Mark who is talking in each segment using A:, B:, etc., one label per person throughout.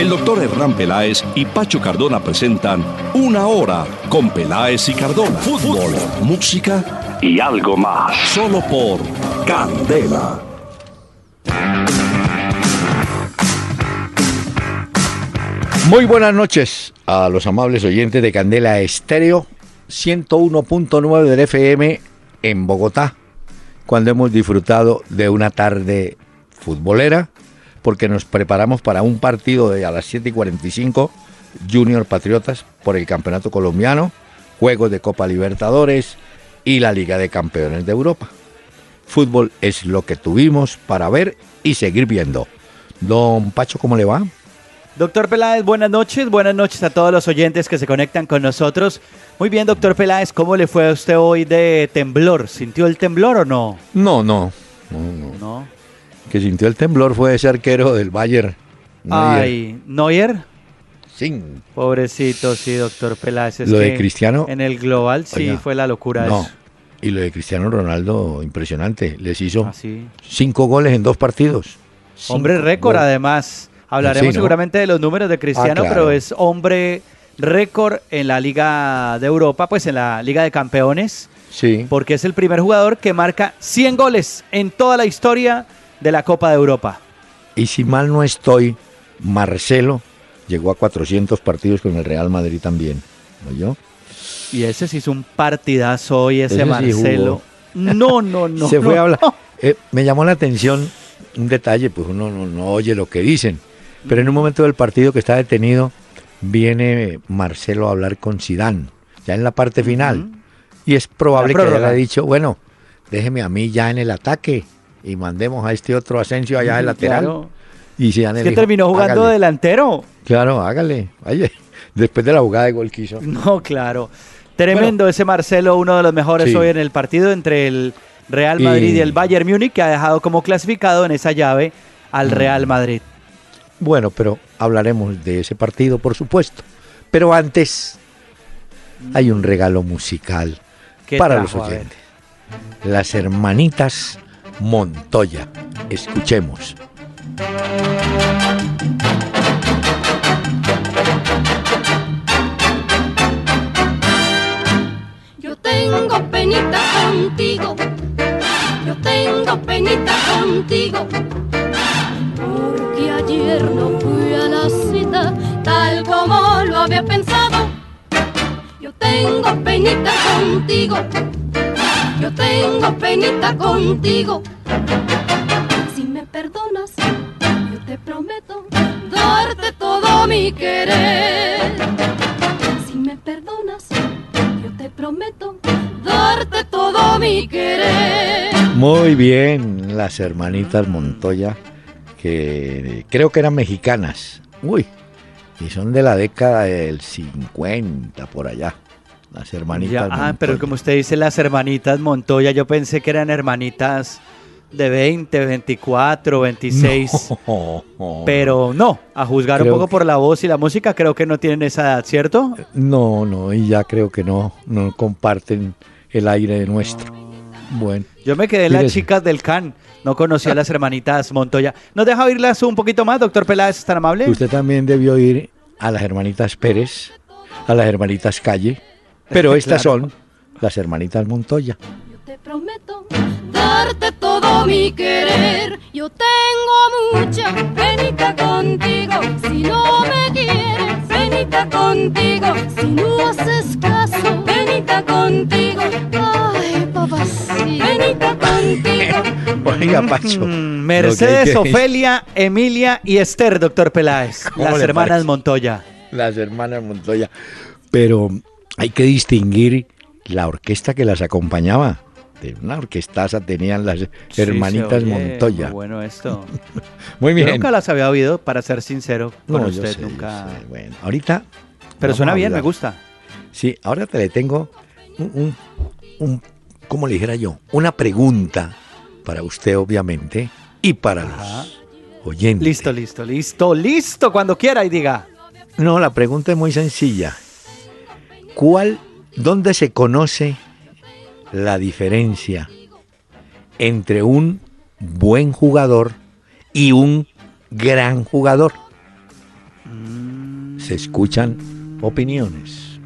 A: El doctor Hernán Peláez y Pacho Cardona presentan Una Hora con Peláez y Cardona. Fútbol, música y algo más. Solo por Candela.
B: Muy buenas noches a los amables oyentes de Candela Estéreo 101.9 del FM en Bogotá, cuando hemos disfrutado de una tarde futbolera, porque nos preparamos para un partido de a las 7 y 45 Junior Patriotas por el Campeonato Colombiano, Juegos de Copa Libertadores y la Liga de Campeones de Europa. Fútbol es lo que tuvimos para ver y seguir viendo. Don Pacho, ¿cómo le va?
C: Doctor Peláez, buenas noches. Buenas noches a todos los oyentes que se conectan con nosotros. Muy bien, doctor Peláez, ¿cómo le fue a usted hoy de temblor? ¿Sintió el temblor o no?
B: No, no. No, no.
C: No.
B: Que sintió el temblor fue ese arquero del Bayern. Neuer.
C: Ay, ¿Neuer?
B: Sí.
C: Pobrecito, sí, doctor Peláez. es
B: Lo de Cristiano-
C: En el global sí
B: Oiga,
C: fue la locura
B: No.
C: eso.
B: Y lo de Cristiano Ronaldo, impresionante. Les hizo
C: Así.
B: cinco goles en dos partidos. Cinco
C: Hombre récord,
B: goles.
C: además. Hablaremos
B: Sí, ¿no?
C: seguramente de los números de Cristiano,
B: Ah, claro.
C: pero es hombre récord en la Liga de Europa, pues en la Liga de Campeones.
B: Sí.
C: porque es el primer jugador que marca 100 goles en toda la historia de la Copa de Europa.
B: Y si mal no estoy, Marcelo llegó a 400 partidos con el Real Madrid también. ¿No yo?
C: Y ese sí hizo un partidazo hoy, ese,
B: Ese sí
C: Marcelo. No, no, no.
B: Se fue a hablar.
C: no.
B: Eh, me llamó la atención un detalle, pues uno no, no oye lo que dicen. Pero en un momento del partido que está detenido, viene Marcelo a hablar con Sidán, ya en la parte final. Y es probable que
C: prórroga.
B: haya dicho, bueno, déjeme a mí ya en el ataque y mandemos a este otro Asensio allá de lateral.
C: Claro.
B: Y Zidane
C: Es que terminó jugando
B: "Hágale".
C: delantero.
B: Claro, hágale. Oye, después de la jugada de gol que hizo.
C: No, claro. Tremendo ese Marcelo, uno de los mejores
B: Sí.
C: hoy en el partido entre el Real Madrid y, el Bayern Múnich, que ha dejado como clasificado en esa llave
B: Mm.
C: al Real Madrid.
B: Bueno, pero hablaremos de ese partido, por supuesto. Pero antes hay un regalo musical
C: ¿Qué
B: para los oyentes. Las hermanitas Montoya. Escuchemos.
D: Yo tengo penita contigo, yo tengo penita contigo, porque ayer no fui a la cita tal como lo había pensado. Yo tengo penita contigo, yo tengo penita contigo. Si me perdonas, yo te prometo darte todo mi querer. Si me perdonas, yo te prometo darte todo mi querer.
B: Muy bien, las hermanitas Montoya, que creo que eran mexicanas. Uy, y son de la década del 50 por allá. Las hermanitas
C: Ya, ah, pero como usted dice, las hermanitas Montoya, yo pensé que eran hermanitas de 20, 24, 26.
B: No, no,
C: Pero no, a juzgar
B: Creo
C: un poco
B: que-
C: por la voz y la música, creo que no tienen esa edad, ¿cierto?
B: No, no, y ya creo que no, no comparten el aire nuestro. Bueno,
C: Yo me quedé en las chicas del CAN, no conocía a las hermanitas Montoya. ¿Nos deja oírlas un poquito más, doctor Peláez, es tan amable?
B: usted también debió ir a las hermanitas Pérez, a las hermanitas Calle, pero estas
C: Claro.
B: son las hermanitas Montoya.
D: Yo te prometo darte todo mi querer. Yo tengo mucha penita contigo. Si no me quieres, penita contigo. Si no haces caso, penita contigo. Ay, papacito, penita contigo.
B: Oiga, Pacho.
C: Mm, Mercedes,
B: que que-
C: Ofelia, Emilia y Esther, doctor Peláez,
B: ¿Cómo
C: las hermanas
B: parece?
C: Montoya.
B: Las hermanas Montoya. Pero hay que distinguir la orquesta que las acompañaba. De una orquestaza tenían las
C: Sí,
B: hermanitas
C: oye
B: Montoya.
C: muy bueno esto.
B: Muy
C: Yo
B: bien.
C: nunca las había oído, para ser sincero con
B: No, yo
C: usted,
B: yo
C: nunca.
B: sé. Bueno, ahorita.
C: Pero suena bien, me gusta.
B: Sí, ahora te le tengo un, un- un como le dijera yo, una pregunta para usted, obviamente, y para los oyentes.
C: Listo, listo, listo, listo, cuando quiera y diga.
B: No, la pregunta es muy sencilla. ¿Cuál, dónde se conoce la diferencia entre un buen jugador y un gran jugador? Se escuchan opiniones.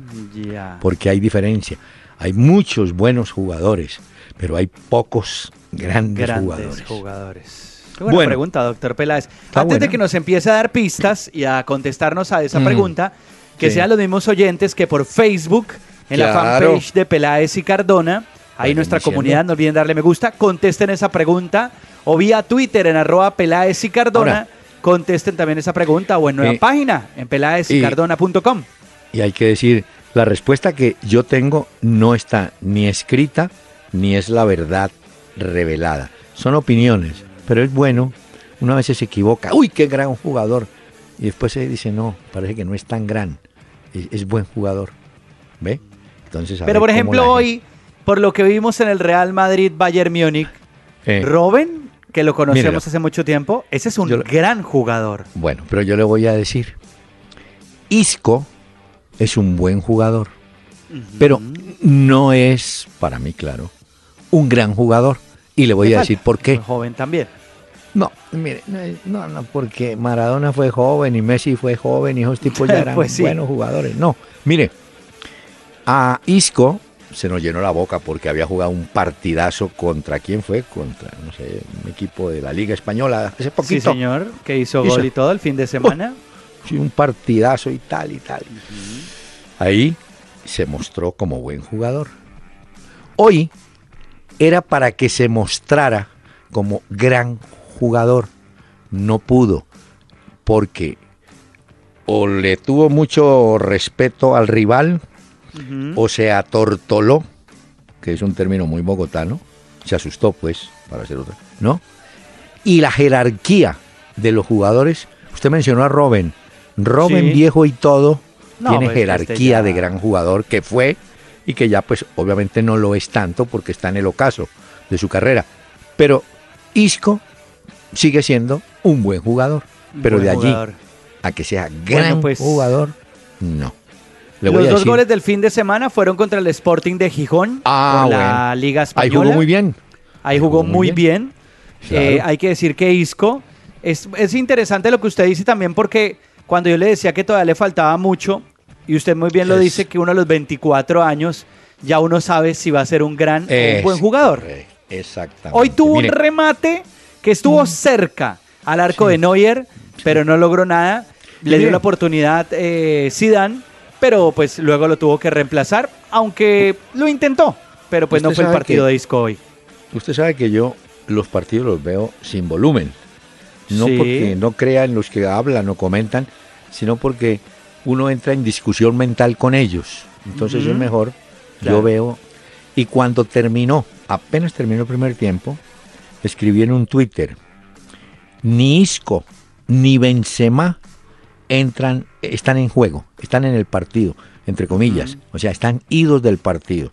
B: Porque hay diferencia. Hay muchos buenos jugadores, pero hay pocos grandes,
C: Grandes
B: jugadores.
C: jugadores. Qué buena
B: Bueno.
C: pregunta, doctor Peláez. Antes de que nos empiece a dar pistas y a contestarnos a esa
B: Mm.
C: pregunta, que
B: Sí.
C: sean los mismos oyentes que por Facebook, en la fanpage de Peláez y Cardona, ahí
B: Vayan
C: nuestra
B: diciendo.
C: comunidad, no olviden darle me gusta, contesten esa pregunta, o vía Twitter en arroba Peláez y Cardona,
B: Ahora.
C: contesten también esa pregunta, o en nuestra
B: Eh,
C: página, en peláezycardona.com.
B: Y hay que decir, la respuesta que yo tengo no está ni escrita ni es la verdad revelada. Son opiniones, pero es bueno. Una vez se equivoca, uy, qué gran jugador. Y después se dice, no, parece que no es tan gran. Es, es buen jugador. ¿Ve? Entonces, a
C: Pero por
B: ver
C: ejemplo, hoy, por lo que vimos en el Real Madrid Bayern Múnich,
B: Eh,
C: Robin, que lo conocemos
B: Míralo.
C: hace mucho tiempo, ese es un
B: Yo
C: gran jugador.
B: Bueno, pero yo le voy a decir, Isco es un buen jugador, pero no es, para mí claro, un gran jugador. Y le voy a decir por qué.
C: Joven también.
B: No, mire, no, es- no, no, porque Maradona fue joven y Messi fue joven y esos tipos ya eran
C: Pues sí.
B: buenos jugadores. No, mire, a Isco se nos llenó la boca porque había jugado un partidazo contra quién fue, contra, no sé, un equipo de la Liga Española hace
C: Sí,
B: poquito.
C: señor, que hizo
B: Hizo.
C: gol y todo el fin de semana.
B: Sí, un partidazo y tal y tal. Ahí se mostró como buen jugador. Hoy era para que se mostrara como gran jugador. No pudo, porque o le tuvo mucho respeto al rival, o se atortoló, que es un término muy bogotano, se asustó pues, para hacer otra, ¿no? Y la jerarquía de los jugadores, usted mencionó a Robin, Robin
C: Sí.
B: viejo y todo,
C: No,
B: tiene
C: pues, este
B: jerarquía
C: ya-
B: de gran jugador que fue y que ya pues obviamente no lo es tanto porque está en el ocaso de su carrera, pero Isco sigue siendo un buen jugador, pero
C: Buen
B: de allí
C: jugador.
B: a que sea gran
C: pues,
B: jugador, no. Le
C: Los dos
B: decir-
C: goles del fin de semana fueron contra el Sporting de Gijón
B: Ah,
C: la
B: bueno.
C: Liga
B: Ahí
C: Española.
B: jugó muy bien.
C: Ahí jugó muy bien.
B: Claro.
C: Eh, hay que decir que Isco es, es interesante lo que usted dice también porque cuando yo le decía que todavía le faltaba mucho y usted muy bien lo
B: Es-
C: dice que uno a los 24 años ya uno sabe si va a ser un gran o un
B: Es
C: buen jugador.
B: Exactamente.
C: Hoy tuvo
B: Mire,
C: un remate que estuvo cerca al arco de Neuer, pero no logró nada. Le dio la oportunidad eh, Zidane, pero pues luego lo tuvo que reemplazar, aunque lo intentó, pero pues no fue el partido
B: que-
C: de Isco hoy.
B: Usted sabe que yo los partidos los veo sin volumen. No
C: Sí.
B: porque no crean los que hablan o comentan, sino porque uno entra en discusión mental con ellos. Entonces es mejor,
C: Claro.
B: yo veo. Y cuando terminó, apenas terminó el primer tiempo, escribí en un Twitter, ni Isco ni Benzema entran, están en juego, están en el partido, entre comillas, o sea, están idos del partido.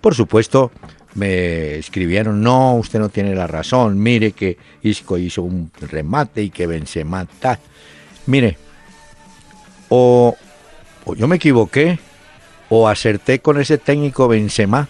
B: Por supuesto, me escribieron, no, usted no tiene la razón, mire que Isco hizo un remate y que Benzema tal. Mire, o, o yo me equivoqué, o acerté con ese técnico Benzema,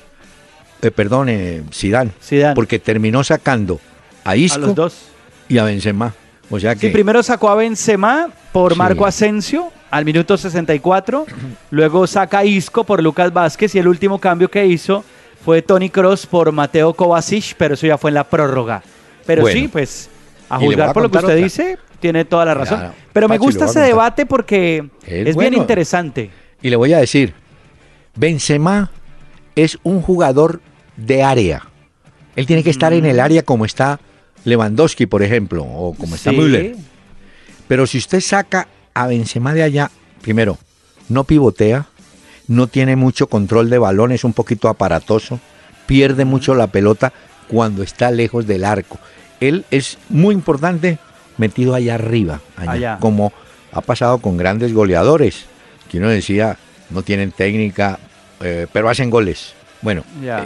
B: eh, perdón, eh, Zidane,
C: Zidane.
B: porque terminó sacando a
C: a
B: Isco
C: los dos.
B: y a Benzema. O sea que
C: Sí, primero sacó a Benzema por
B: Sí.
C: Marco Asensio al minuto 64, luego saca a Isco por Lucas Vázquez y el último cambio que hizo fue Tony Cross por Mateo Kovacic, pero eso ya fue en la prórroga. Pero
B: Bueno.
C: sí, pues a juzgar
B: a
C: por lo que usted
B: otra.
C: dice, tiene toda la razón. Pero me
B: Pachi,
C: gusta ese debate porque es,
B: Es
C: bien interesante.
B: Y le voy a decir, Benzema es un jugador de área. Él tiene que estar en el área como está Lewandowski, por ejemplo, o como está. Müller. Pero si usted saca a Benzema de allá, primero, no pivotea, no tiene mucho control de balón, es un poquito aparatoso, pierde mucho la pelota cuando está lejos del arco. Él es muy importante metido allá arriba, allá,
C: Allá.
B: como ha pasado con grandes goleadores, que uno decía, no tienen técnica, eh, pero hacen goles. Bueno,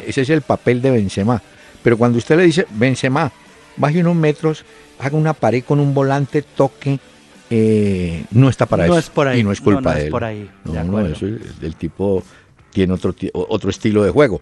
B: ese es el papel de Benzema. Pero cuando usted le dice, Benzema, baje unos metros, haga una pared con un volante, toque, eh, no está para eso.
C: Es por ahí.
B: Y no es culpa de él.
C: Es por ahí.
B: No, no, eso el tipo tiene otro, otro estilo de juego.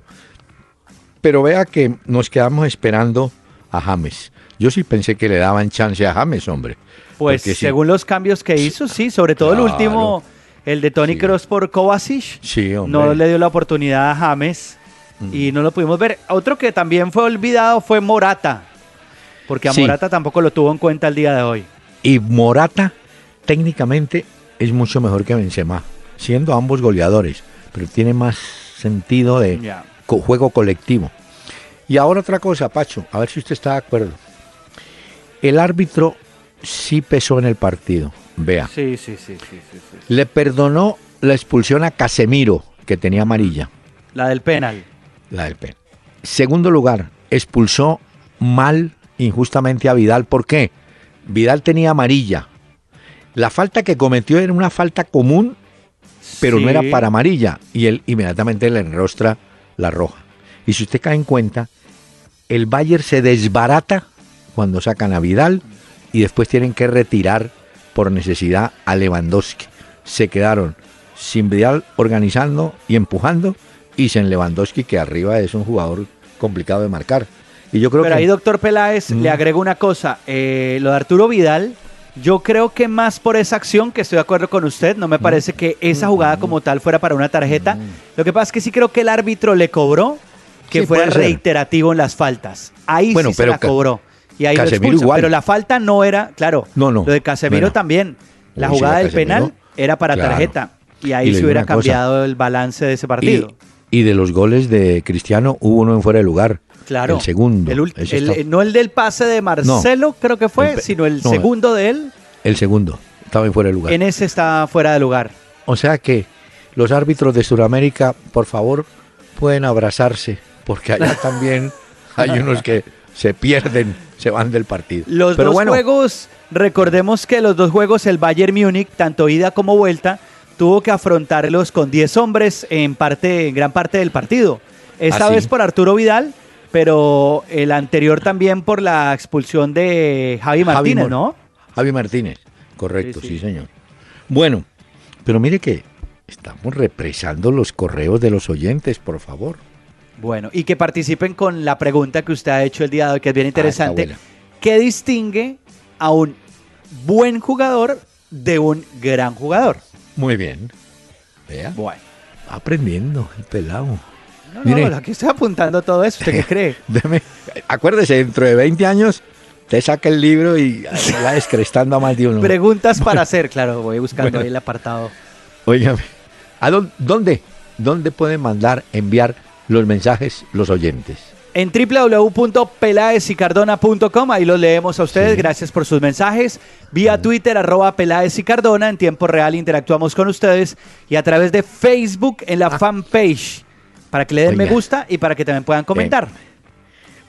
B: Pero vea que nos quedamos esperando a James. Yo sí pensé que le daban chance a James, hombre.
C: Pues según los cambios que hizo, sí, sobre todo el último, el de Tony Cross por Kovacic.
B: Sí,
C: No le dio la oportunidad a James mm. y no lo pudimos ver. Otro que también fue olvidado fue Morata, porque a Morata tampoco lo tuvo en cuenta el día de hoy.
B: Y Morata técnicamente es mucho mejor que Benzema, siendo ambos goleadores, pero tiene más sentido de juego colectivo. Y ahora otra cosa, Pacho, a ver si usted está de acuerdo. El árbitro sí pesó en el partido, vea.
C: Sí, sí, sí, sí,
B: Le perdonó la expulsión a Casemiro, que tenía amarilla.
C: La del penal.
B: La del penal. Segundo lugar, expulsó mal, injustamente a Vidal. ¿Por qué? Vidal tenía amarilla. La falta que cometió era una falta común, pero no era para amarilla. Y él inmediatamente le enrostra la roja. Y si usted cae en cuenta, el Bayern se desbarata cuando sacan a Vidal y después tienen que retirar por necesidad a Lewandowski. Se quedaron sin Vidal organizando y empujando y sin Lewandowski que arriba es un jugador complicado de marcar. Y yo creo
C: Pero ahí, doctor Peláez, le agrego una cosa. Eh, lo de Arturo Vidal, yo creo que más por esa acción, que estoy de acuerdo con usted, no me parece que esa jugada como tal fuera para una tarjeta. Lo que pasa es que sí creo que el árbitro le cobró que fuera reiterativo en las faltas. Ahí sí se la cobró. Y ahí lo Pero la falta no era, claro, no, no, lo de Casemiro también. La jugada del penal era para tarjeta. Y ahí se hubiera cambiado el balance de ese partido.
B: Y, de los goles de Cristiano hubo uno en fuera de lugar. Claro. El segundo.
C: no el del pase de Marcelo, creo que fue, sino el segundo de él.
B: El segundo. Estaba en fuera de lugar.
C: En ese está fuera de lugar.
B: O sea que los árbitros de Sudamérica, por favor, pueden abrazarse, porque allá también hay unos que se pierden, se van del partido.
C: Los dos juegos, recordemos que los dos juegos, el Bayern Múnich, tanto ida como vuelta, tuvo que afrontarlos con 10 hombres en, parte, en gran parte del partido. Esta ah, vez por Arturo Vidal, pero el anterior también por la expulsión de Javi Martínez, ¿no?
B: Javi Martínez, correcto, sí, señor. Bueno, pero mire que estamos represando los correos de los oyentes, por favor.
C: Bueno, y que participen con la pregunta que usted ha hecho el día de hoy, que es bien ah, interesante. ¿Qué distingue a un buen jugador de un gran jugador?
B: Muy bien. Vea. Bueno. Aprendiendo el pelado.
C: No, no, aquí estoy apuntando todo eso. ¿Usted qué cree?
B: acuérdese, dentro de 20 años te saca el libro y va descrestando a más de uno.
C: Preguntas para hacer, claro. Voy buscando ahí el apartado.
B: Óigame, ¿a dónde, dónde pueden mandar, enviar los mensajes los oyentes?
C: En www.pelaesicardona.com, ahí los leemos a ustedes. Gracias por sus mensajes. Vía Twitter, arroba Peláez y Cardona. En tiempo real interactuamos con ustedes. Y a través de Facebook en la ah. fanpage. Para que le den me gusta y para que también puedan comentar.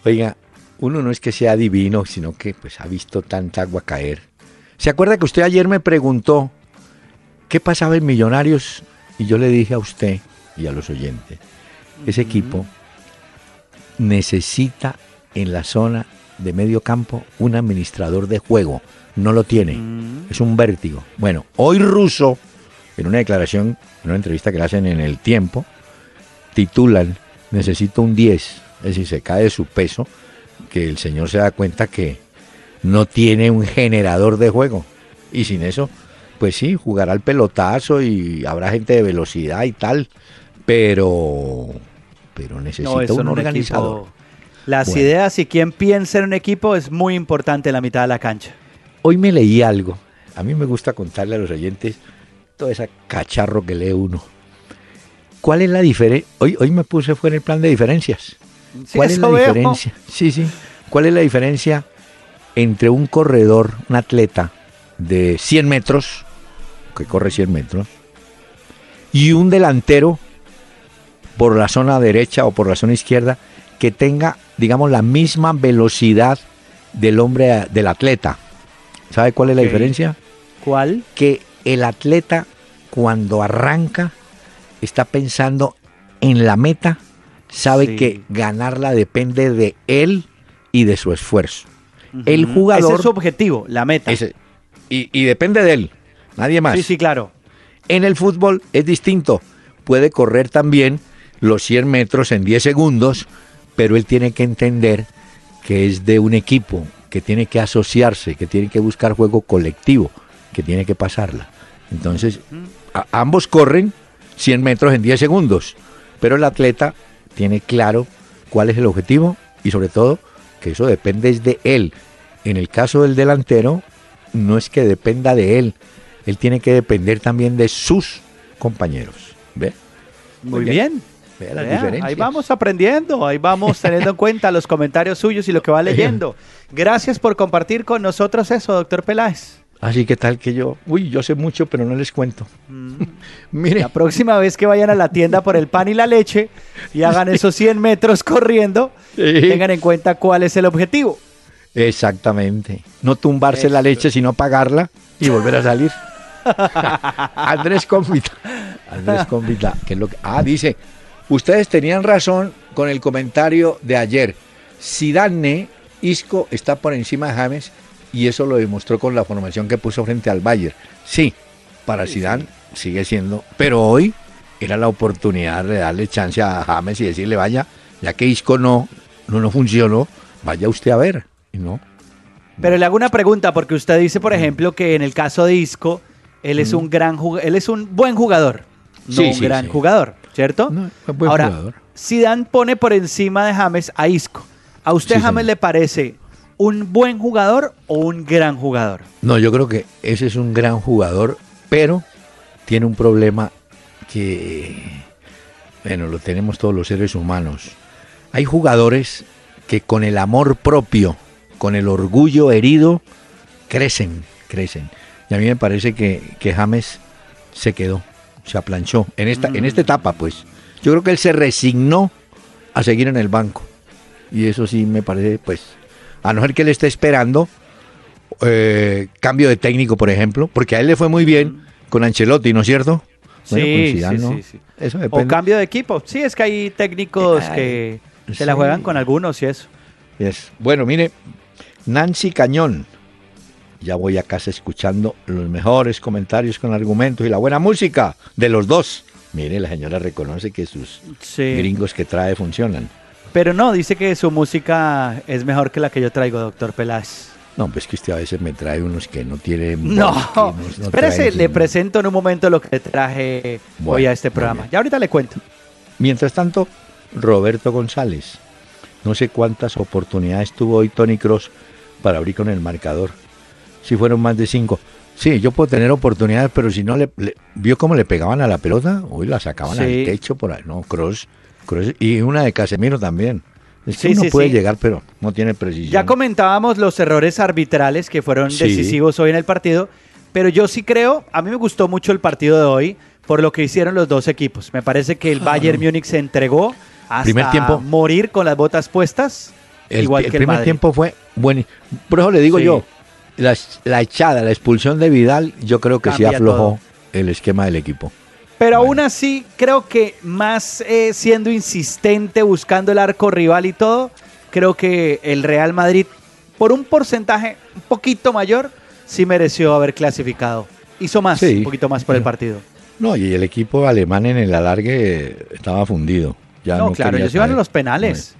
B: Oiga, uno no es que sea divino, sino que pues ha visto tanta agua caer. ¿Se acuerda que usted ayer me preguntó qué pasaba en Millonarios? Y yo le dije a usted y a los oyentes ese equipo necesita en la zona de medio campo un administrador de juego. No lo tiene. Es un vértigo. Bueno, hoy Russo, en una declaración, en una entrevista que le hacen en el tiempo, titulan, necesito un 10. Es decir, se cae de su peso, que el señor se da cuenta que no tiene un generador de juego. Y sin eso, pues sí, jugará al pelotazo y habrá gente de velocidad y tal pero, pero necesita un organizador.
C: Las ideas y quien piensa en un equipo es muy importante en la mitad de la cancha.
B: Hoy me leí algo. A mí me gusta contarle a los oyentes todo ese cacharro que lee uno. ¿Cuál es la diferencia? Hoy, hoy me puse fue en el plan de diferencias. ¿Cuál es la diferencia? Sí, sí. ¿Cuál es la diferencia entre un corredor, un atleta de 100 metros, que corre 100 metros, y un delantero por la zona derecha o por la zona izquierda que tenga, digamos, la misma velocidad del hombre, del atleta. ¿Sabe cuál es la diferencia?
C: ¿Cuál?
B: Que el atleta cuando arranca está pensando en la meta sabe que ganarla depende de él y de su esfuerzo. El jugador...
C: Ese es su objetivo, la meta.
B: y, y depende de él, nadie más.
C: Sí, sí, claro.
B: En el fútbol es distinto. Puede correr también los 100 metros en 10 segundos, pero él tiene que entender que es de un equipo, que tiene que asociarse, que tiene que buscar juego colectivo, que tiene que pasarla. Entonces, ambos corren 100 metros en 10 segundos, pero el atleta tiene claro cuál es el objetivo y sobre todo que eso depende de él. En el caso del delantero, no es que dependa de él, él tiene que depender también de sus compañeros. ¿Ve?
C: Muy, bien. Ahí vamos aprendiendo, ahí vamos teniendo en cuenta los comentarios suyos y lo que va leyendo. Gracias por compartir con nosotros eso, doctor Peláez.
B: Así que tal que yo, uy, yo sé mucho, pero no les cuento.
C: Mm. Mire. La próxima vez que vayan a la tienda por el pan y la leche y hagan esos 100 metros corriendo, tengan en cuenta cuál es el objetivo.
B: Exactamente. No tumbarse la leche, sino pagarla y volver a salir. Andrés Convita. Andrés Convita, que es lo que. Ah, dice. Ustedes tenían razón con el comentario de ayer. Zidane, Isco está por encima de James y eso lo demostró con la formación que puso frente al Bayern. Sí, para Zidane sigue siendo, pero hoy era la oportunidad de darle chance a James y decirle, vaya, ya que Isco no, no, no funcionó, vaya usted a ver. Y no.
C: Pero le hago una pregunta, porque usted dice, por ejemplo, que en el caso de Isco, él es un gran él es un buen jugador, no un gran jugador, ¿cierto? Ahora, jugador. Zidane pone por encima de James a Isco. ¿A usted James le parece un buen jugador o un gran jugador?
B: No, yo creo que ese es un gran jugador, pero tiene un problema que, bueno, lo tenemos todos los seres humanos. Hay jugadores que con el amor propio, con el orgullo herido, crecen, crecen. Y a mí me parece que, que James se quedó, se aplanchó en esta, en esta etapa, pues. Yo creo que él se resignó a seguir en el banco. Y eso sí me parece, pues, a no ser que él esté esperando eh, cambio de técnico, por ejemplo, porque a él le fue muy bien con Ancelotti, ¿no es cierto?
C: sí, sí, sí, Eso O cambio de equipo. Sí, es que hay técnicos que se la juegan con algunos y eso.
B: Bueno, mire, Nancy Cañón ya voy a casa escuchando los mejores comentarios con argumentos y la buena música de los dos. Mire, la señora reconoce que sus gringos que trae funcionan.
C: Pero no, dice que su música es mejor que la que yo traigo, doctor Peláez.
B: No, pues que usted a veces me trae unos que no tienen...
C: No, espérese, le presento en un momento lo que traje hoy a este programa. Ya ahorita le cuento.
B: Mientras tanto, Roberto González. No sé cuántas oportunidades tuvo hoy Tony Cross para abrir con el marcador si fueron más de cinco. Sí, yo puedo tener oportunidades, pero si no le, vio cómo le pegaban a la pelota, hoy la sacaban al techo por ahí, no, cross, cross, y una de Casemiro también. Es que uno puede llegar, pero no tiene precisión.
C: Ya comentábamos los errores arbitrales que fueron decisivos hoy en el partido, pero yo sí creo, a mí me gustó mucho el partido de hoy por lo que hicieron los dos equipos. Me parece que el Bayern Múnich se entregó hasta primer tiempo, morir con las botas puestas.
B: El,
C: igual que
B: el primer tiempo fue bueno. Por eso le digo yo, la, echada, la expulsión de Vidal, yo creo que sí aflojó el esquema del equipo.
C: Pero aún así, creo que más eh, siendo insistente, buscando el arco rival y todo, creo que el Real Madrid, por un porcentaje un poquito mayor, sí mereció haber clasificado. Hizo más, un poquito más por el partido.
B: No, y el equipo alemán en el alargue estaba fundido. Ya no,
C: claro, ellos iban a los penales.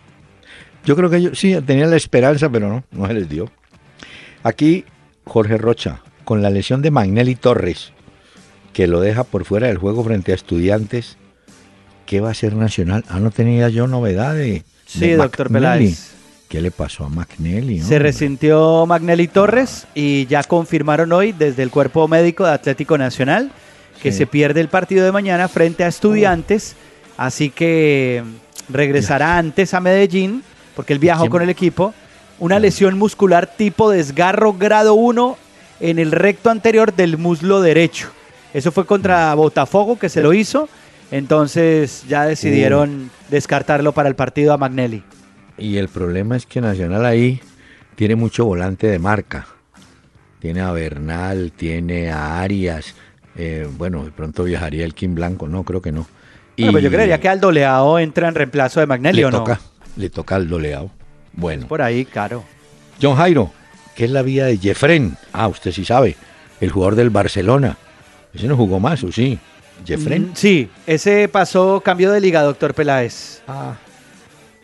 B: Yo creo que ellos sí tenían la esperanza, pero no, no se les dio. Aquí Jorge Rocha, con la lesión de Magnelli Torres, que lo deja por fuera del juego frente a estudiantes, ¿qué va a ser Nacional? Ah, no tenía yo novedad de.
C: Sí, doctor Peláez.
B: ¿Qué le pasó a Magnelli?
C: Se resintió Magnelli Torres y ya confirmaron hoy desde el cuerpo médico de Atlético Nacional que se pierde el partido de mañana frente a estudiantes, así que regresará antes a Medellín porque él viajó con el equipo una lesión muscular tipo desgarro grado 1 en el recto anterior del muslo derecho. Eso fue contra Botafogo que se lo hizo, entonces ya decidieron uh. descartarlo para el partido a Magnelli.
B: Y el problema es que Nacional ahí tiene mucho volante de marca. Tiene a Bernal, tiene a Arias. Eh, bueno, de pronto viajaría el Kim Blanco, no, creo que no.
C: Bueno, pues yo creería que Aldo Leao entra en reemplazo de Magnelli,
B: le
C: ¿o no?
B: toca, le toca al Leao. Bueno.
C: Por ahí, claro.
B: John Jairo, ¿qué es la vida de Jeffren? Ah, usted sí sabe, el jugador del Barcelona. Ese no jugó más, ¿o sí? Jeffren.
C: Mm, Sí, ese pasó, cambio de liga, doctor Peláez.
B: Ah,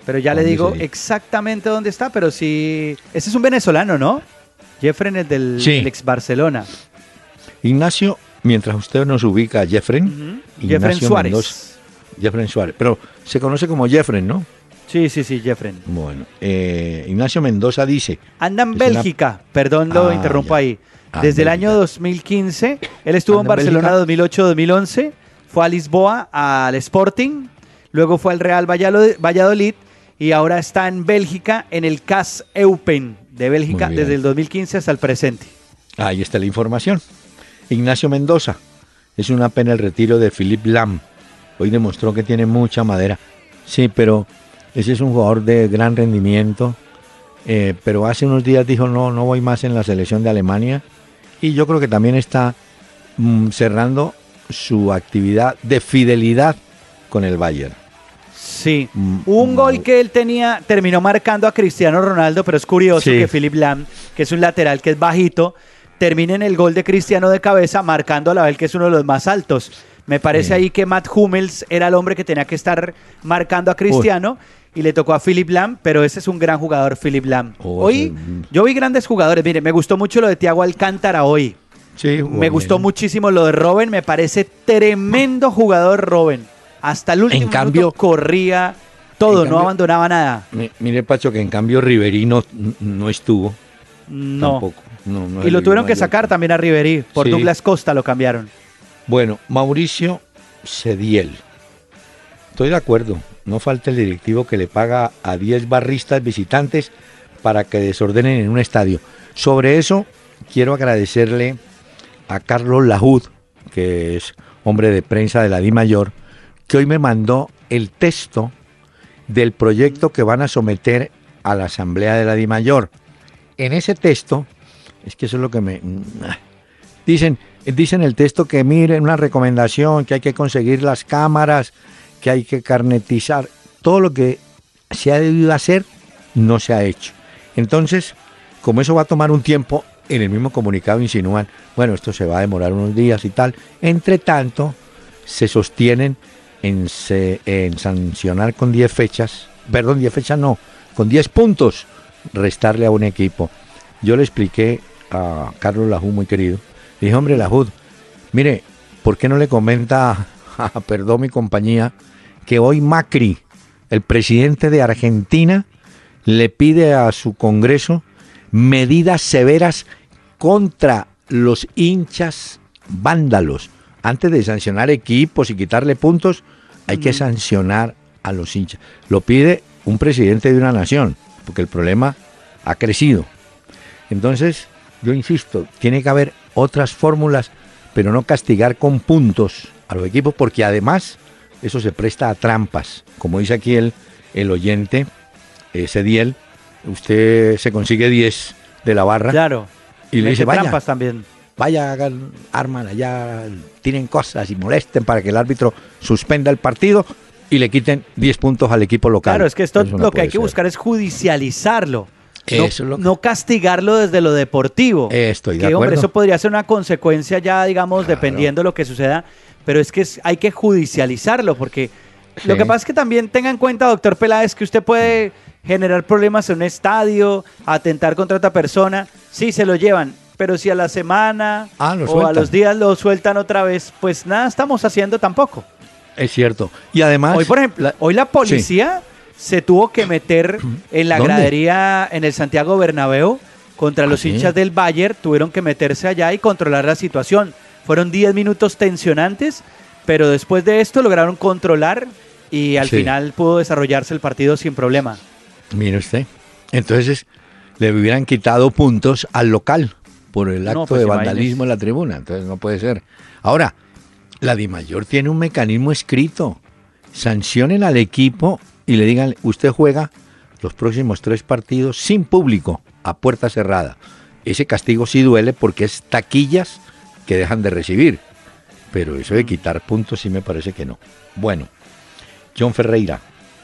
C: Pero ya le
B: ¿Dónde
C: digo
B: sería?
C: exactamente dónde está, pero sí. Ese es un venezolano, ¿no? Jeffren es del
B: Sí.
C: ex Barcelona.
B: Ignacio, mientras usted nos ubica a Jeffren,
C: Jeffren
B: Ignacio
C: Suárez.
B: Mendoza. Jeffren Suárez, pero se conoce como Jeffren, ¿no?
C: Sí, sí, sí, Jeffren.
B: Bueno, eh, Ignacio Mendoza dice,
C: Anda en
B: una-
C: Bélgica, perdón, lo
B: Ah,
C: interrumpo
B: ya.
C: ahí.
B: Ah,
C: Desde el año 2015, él estuvo en
B: Anda en
C: Barcelona
B: Bélgica.
C: 2008-2011, fue a Lisboa, al Sporting, luego fue al Real Vallado- Valladolid y ahora está en Bélgica en el CAS Eupen de Bélgica desde el 2015 hasta el presente.
B: ahí está la información. Ignacio Mendoza, es una pena el retiro de Philippe Lam. Hoy demostró que tiene mucha madera. Sí, pero ese es un jugador de gran rendimiento. eh, pero hace unos días dijo, no, no voy más en la selección de Alemania. Y yo creo que también está mm, cerrando su actividad de fidelidad con el Bayern.
C: Sí,
B: Mm,
C: un
B: mm.
C: gol que él tenía, terminó marcando a Cristiano Ronaldo, pero es curioso
B: Sí.
C: que Philip Lam, que es un lateral que es bajito, termine en el gol de Cristiano de cabeza, marcando a la vez que es uno de los más altos. Me parece
B: Sí.
C: ahí que Matt Hummels era el hombre que tenía que estar marcando a Cristiano y le tocó a Philip Lam, pero ese es un gran jugador, Philip Lam.
B: Oh,
C: hoy
B: sí.
C: yo vi grandes jugadores, mire, me gustó mucho lo de Thiago Alcántara hoy.
B: Sí,
C: Me
B: bien.
C: gustó muchísimo lo de Robin, me parece tremendo jugador Robin. Hasta el último
B: En cambio-
C: minuto corría todo,
B: en
C: no abandonaba nada.
B: Mi- Mire, Pacho, que en cambio Riverino no estuvo.
C: No.
B: Tampoco. No, no
C: Y lo tuvieron que sacar también a Riverí. Por
B: Sí.
C: Douglas Costa lo cambiaron.
B: Bueno, Mauricio Cediel. Estoy de acuerdo. No falta el directivo que le paga a 10 barristas visitantes para que desordenen en un estadio. Sobre eso, quiero agradecerle a Carlos Lajud, que es hombre de prensa de la Di Mayor, que hoy me mandó el texto del proyecto que van a someter a la Asamblea de la Di Mayor. En ese texto, es que eso es lo que me... Dicen, dicen el texto que miren una recomendación, que hay que conseguir las cámaras, que hay que carnetizar. Todo lo que se ha debido hacer no se ha hecho. Entonces, como eso va a tomar un tiempo, en el mismo comunicado insinúan, bueno, esto se va a demorar unos días y tal. Entre tanto, se sostienen en, sancionar con 10 fechas, perdón, 10 fechas no, con 10 puntos, restarle a un equipo. Yo le expliqué a Carlos Lajú, muy querido, le dije, hombre, Lajud, mire, ¿por qué no le comenta a Perdón mi compañía que hoy Macri, el presidente de Argentina, le pide a su Congreso medidas severas contra los hinchas vándalos? Antes de sancionar equipos y quitarle puntos, hay que sancionar a los hinchas. Lo pide un presidente de una nación, porque el problema ha crecido. Entonces, yo insisto, tiene que haber otras fórmulas, pero no castigar con puntos a los equipos, porque además eso se presta a trampas. Como dice aquí el, el oyente, ese Diel, usted se consigue 10 de la barra
C: Claro.
B: y le dice, vaya,
C: trampas también.
B: vaya, hagan, arman allá, tienen cosas y molesten para que el árbitro suspenda el partido y le quiten 10 puntos al equipo local.
C: Claro, es que esto
B: no
C: lo que hay que buscar es judicializarlo. No,
B: Eso es lo que-
C: no castigarlo desde lo deportivo.
B: Estoy de
C: que, hombre,
B: acuerdo.
C: eso podría ser una consecuencia ya, digamos,
B: Claro.
C: dependiendo de lo que suceda. Pero es que es- hay que judicializarlo porque lo que pasa es que también tenga en cuenta, doctor Peláez, que usted puede generar problemas en un estadio, atentar contra otra persona. Sí, se lo llevan. Pero si a la semana
B: Ah,
C: o a los días lo sueltan otra vez, pues nada estamos haciendo tampoco.
B: Es cierto. Y además...
C: Hoy, por ejemplo, hoy la policía se tuvo que meter en la
B: ¿Dónde?
C: gradería en el Santiago Bernabéu contra
B: ¿Ah,
C: los
B: sí?
C: hinchas del Bayern, tuvieron que meterse allá y controlar la situación. Fueron 10 minutos tensionantes, pero después de esto lograron controlar y al
B: Sí.
C: final pudo desarrollarse el partido sin problema.
B: Mire usted. Entonces, le hubieran quitado puntos al local por el
C: No,
B: acto
C: pues
B: de vandalismo en la tribuna. Entonces, no puede ser. Ahora, la Dimayor tiene un mecanismo escrito. Sancionen al equipo y le digan, usted juega los próximos tres partidos sin público, a puerta cerrada. Ese castigo sí duele porque es taquillas que dejan de recibir. Pero eso de quitar puntos sí me parece que no. Bueno, John Ferreira,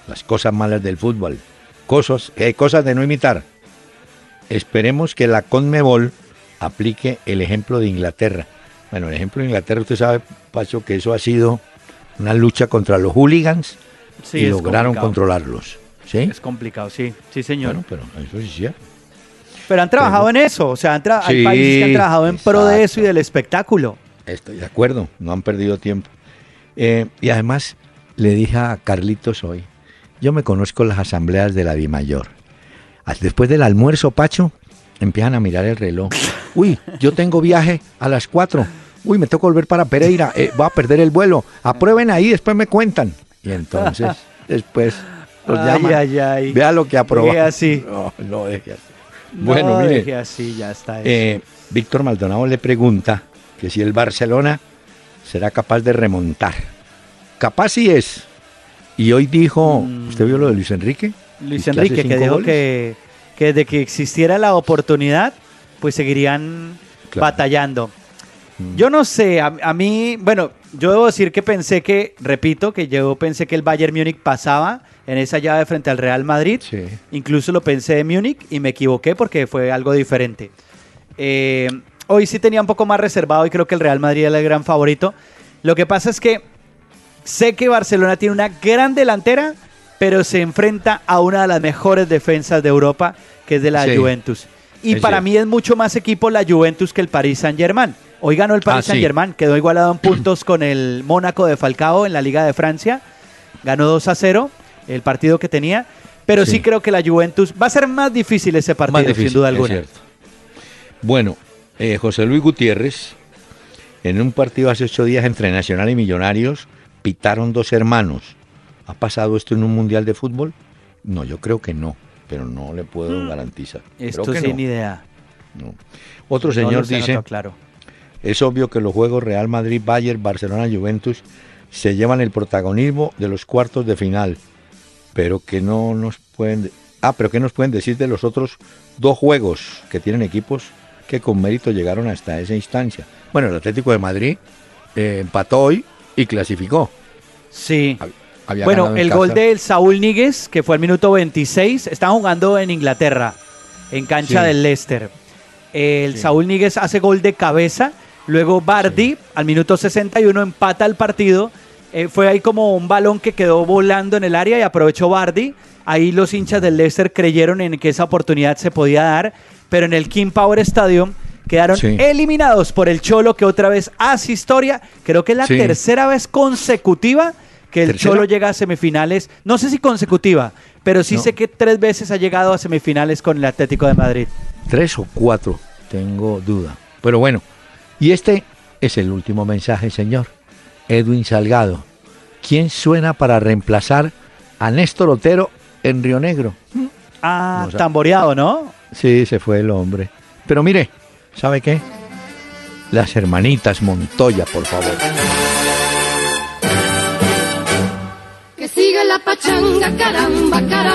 B: las cosas malas del fútbol, cosas, eh, cosas de no imitar. Esperemos que la Conmebol aplique el ejemplo de Inglaterra. Bueno, el ejemplo de Inglaterra, usted sabe, Pacho, que eso ha sido una lucha contra los hooligans y lograron controlarlos. ¿Sí?
C: Es complicado, sí, sí, señor. Bueno,
B: pero eso sí es.
C: Pero han trabajado en eso, o sea, han hay países que han trabajado en pro de eso y del espectáculo.
B: Estoy de acuerdo, no han perdido tiempo. Eh, y además, le dije a Carlitos hoy, yo me conozco las asambleas de la Mayor. Después del almuerzo, Pacho, empiezan a mirar el reloj. Uy, yo tengo viaje a las 4. Uy, me tengo que volver para Pereira. Eh, voy a perder el vuelo. Aprueben ahí, después me cuentan. Y entonces, después los llaman. Vea lo que aprobó.
C: así.
B: No, no deje así.
C: Bueno, mire. así, ya está.
B: Eh, Víctor Maldonado le pregunta que si el Barcelona será capaz de remontar. Capaz sí es. Y hoy dijo, mm. ¿usted vio lo de Luis Enrique?
C: Luis Enrique, que dijo que, que de que existiera la oportunidad, pues seguirían batallando. Yo no sé, a, mí, bueno, yo debo decir que pensé que, repito, que yo pensé que el Bayern Múnich pasaba en esa llave frente al Real Madrid. Incluso lo pensé de Múnich y me equivoqué porque fue algo diferente. Eh, hoy sí tenía un poco más reservado y creo que el Real Madrid era el gran favorito. Lo que pasa es que sé que Barcelona tiene una gran delantera, pero se enfrenta a una de las mejores defensas de Europa, que es de la Juventus. Y para mí es mucho más equipo la Juventus que el Paris Saint-Germain. Hoy ganó el Paris ah, Saint-Germain, quedó igualado en puntos con el Mónaco de Falcao en la Liga de Francia. Ganó 2 a 0 el partido que tenía. Pero sí, creo que la Juventus va a ser más difícil ese partido, sin duda alguna.
B: Bueno, eh, José Luis Gutiérrez, en un partido hace ocho días entre Nacional y Millonarios, pitaron dos hermanos. ¿Ha pasado esto en un mundial de fútbol? No, yo creo que no, pero no le puedo mm. garantizar.
C: Esto sin idea.
B: Otro señor dice, claro. Es obvio que los juegos Real Madrid, Bayern, Barcelona, Juventus se llevan el protagonismo de los cuartos de final pero que no nos pueden... Ah, pero ¿qué nos pueden decir de los otros dos juegos que tienen equipos que con mérito llegaron hasta esa instancia? Bueno, el Atlético de Madrid eh, empató hoy y clasificó.
C: Sí. bueno, el gol del Saúl Níguez, que fue al minuto 26, están jugando en Inglaterra, en cancha del Leicester. El Saúl Níguez hace gol de cabeza, luego Bardi al minuto 61 empata el partido eh, fue ahí como un balón que quedó volando en el área y aprovechó Bardi. Ahí los hinchas del Leicester creyeron en que esa oportunidad se podía dar, pero en el King Power Stadium quedaron eliminados por el Cholo que otra vez hace historia. Creo que es la tercera vez consecutiva que el Cholo llega a semifinales. No sé si consecutiva, pero sí sé que tres veces ha llegado a semifinales con el Atlético de Madrid.
B: Tres o cuatro, tengo duda. Pero bueno, y este es el último mensaje, señor. Edwin Salgado. ¿Quién suena para reemplazar a Néstor Otero en Río Negro?
C: Ah, tamboreado, ¿no?
B: Sí, se fue el hombre. Pero mire, ¿sabe qué? Las hermanitas Montoya, por favor.
D: Que siga la pachanga, caramba,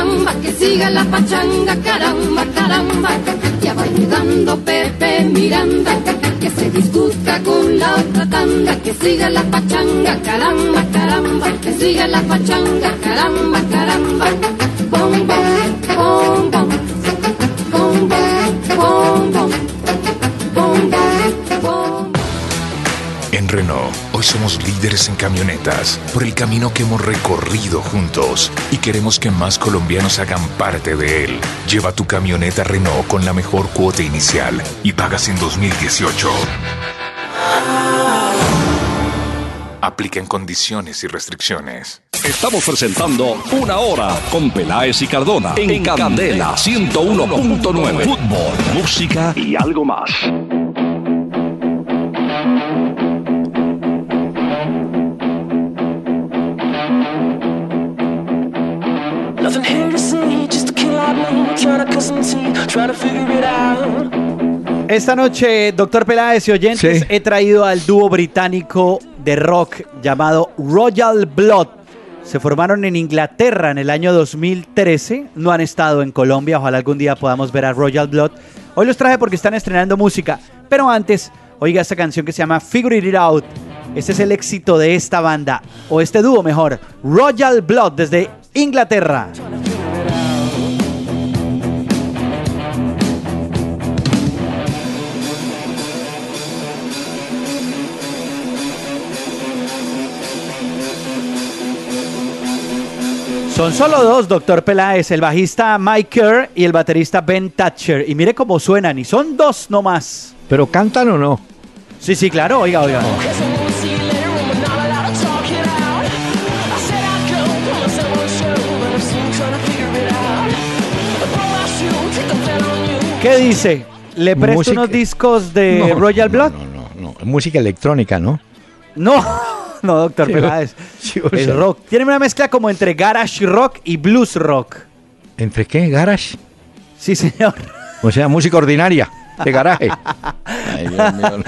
D: caramba, que siga la pachanga, caramba, caramba. Va llegando Pepe Miranda que se disgusta con la otra tanda, que siga la pachanga, caramba, caramba, que siga la pachanga, caramba, caramba. Bom, bom, bom, bom, bom, bom, bom, bom,
A: En Renault, somos líderes en camionetas por el camino que hemos recorrido juntos y queremos que más colombianos hagan parte de él. Lleva tu camioneta Renault con la mejor cuota inicial y pagas en 2018. Aplica en condiciones y restricciones. Estamos presentando Una Hora con Peláez y Cardona en, Candela 101.9. Fútbol, música y algo más.
C: Esta noche, doctor Peláez y oyentes, he traído al dúo británico de rock llamado Royal Blood. Se formaron en Inglaterra en el año 2013. No han estado en Colombia. Ojalá algún día podamos ver a Royal Blood. Hoy los traje porque están estrenando música. Pero antes, oiga esta canción que se llama Figure It Out Este es el éxito de esta banda, o este dúo mejor, Royal Blood desde Inglaterra. Son solo dos, doctor Peláez, el bajista Mike Kerr y el baterista Ben Thatcher. Y mire cómo suenan, y son dos nomás.
B: ¿Pero cantan o no?
C: Sí, sí, claro, oiga, oiga. ¿Qué dice? ¿Le presto
B: Música-
C: unos discos de
B: No,
C: Royal Blood?
B: No, no, no, no. Música electrónica, ¿no?
C: No, no, doctor Peláez. es rock. Tiene una mezcla como entre garage rock y blues rock.
B: ¿Entre qué? ¿Garage?
C: Sí, señor.
B: O sea, música ordinaria, de garaje. Ay, Dios mío, no.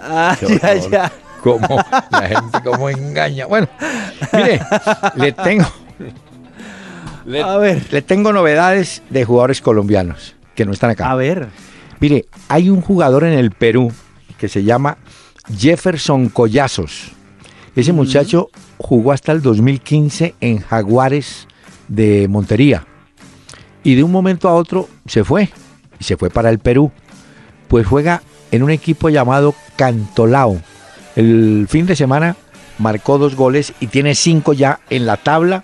C: Ah, ya, ya.
B: Cómo la gente cómo engaña. Bueno, mire, le tengo le,
C: A ver.
B: le tengo novedades de jugadores colombianos que no están acá.
C: A ver.
B: Mire, hay un jugador en el Perú que se llama Jefferson Collazos. Ese muchacho jugó hasta el 2015 en Jaguares de Montería. Y de un momento a otro se fue. Y se fue para el Perú. Pues juega en un equipo llamado Cantolao. El fin de semana marcó dos goles y tiene cinco ya en la tabla